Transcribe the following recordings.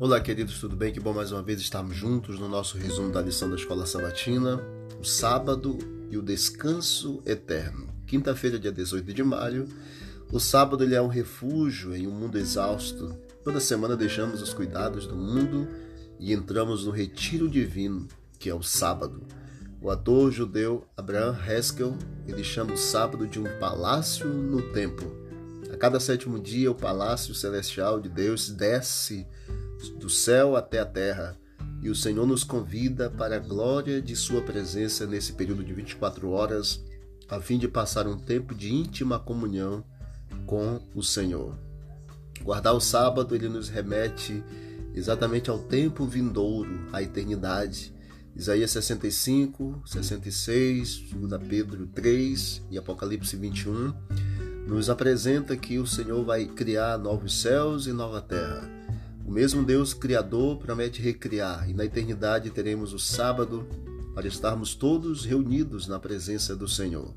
Olá, queridos, tudo bem? Que bom mais uma vez estarmos juntos no nosso resumo da lição da Escola Sabatina, o sábado e o descanso eterno. Quinta-feira, dia 18 de maio. O sábado ele é um refúgio em um mundo exausto. Toda semana deixamos os cuidados do mundo e entramos no retiro divino, que é o sábado. O ator judeu Abraham Haskell, ele chama o sábado de um palácio no templo. A cada sétimo dia, o palácio celestial de Deus desce do céu até a terra. E o Senhor nos convida para a glória de Sua presença nesse período de 24 horas, a fim de passar um tempo de íntima comunhão com o Senhor. Guardar o sábado, ele nos remete exatamente ao tempo vindouro, à eternidade. Isaías 65, 66, 2 Pedro 3 e Apocalipse 21 nos apresenta que o Senhor vai criar novos céus e nova terra o mesmo Deus Criador promete recriar, e na eternidade teremos o sábado para estarmos todos reunidos na presença do Senhor.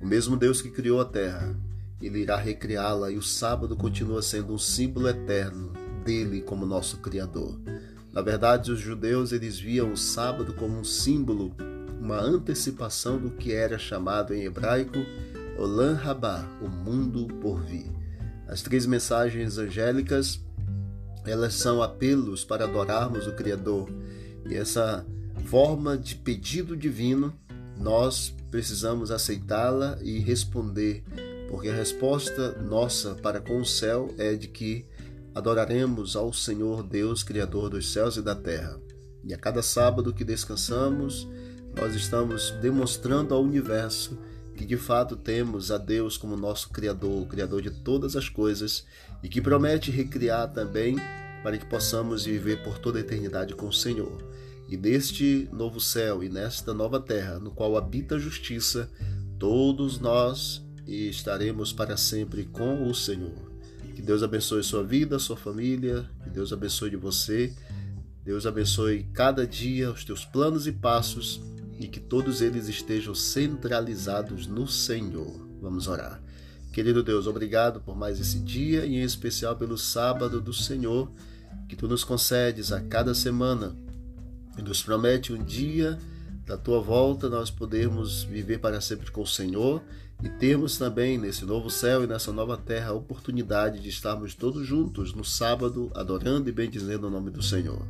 O mesmo Deus que criou a terra, ele irá recriá-la e o sábado continua sendo um símbolo eterno dele como nosso Criador. Na verdade, os judeus eles viam o sábado como um símbolo, uma antecipação do que era chamado em hebraico Olam Rabá, o mundo por vir. As três mensagens angélicas elas são apelos para adorarmos o Criador. E essa forma de pedido divino, nós precisamos aceitá-la e responder, porque a resposta nossa para com o céu é de que adoraremos ao Senhor Deus, Criador dos céus e da terra. E a cada sábado que descansamos, nós estamos demonstrando ao universo que de fato temos a Deus como nosso Criador, o Criador de todas as coisas, e que promete recriar também para que possamos viver por toda a eternidade com o Senhor. E neste novo céu e nesta nova terra, no qual habita a justiça, todos nós estaremos para sempre com o Senhor. Que Deus abençoe sua vida, sua família, que Deus abençoe você. Deus abençoe cada dia os teus planos e passos e que todos eles estejam centralizados no Senhor. Vamos orar. Querido Deus, obrigado por mais esse dia e em especial pelo sábado do Senhor que tu nos concedes a cada semana e nos promete um dia da tua volta nós podermos viver para sempre com o Senhor e termos também nesse novo céu e nessa nova terra a oportunidade de estarmos todos juntos no sábado adorando e bendizendo o nome do Senhor.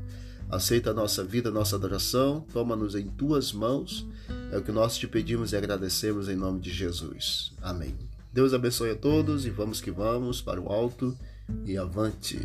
Aceita a nossa vida, a nossa adoração, toma-nos em tuas mãos. É o que nós te pedimos e agradecemos em nome de Jesus. Amém. Deus abençoe a todos e vamos que vamos para o alto e avante.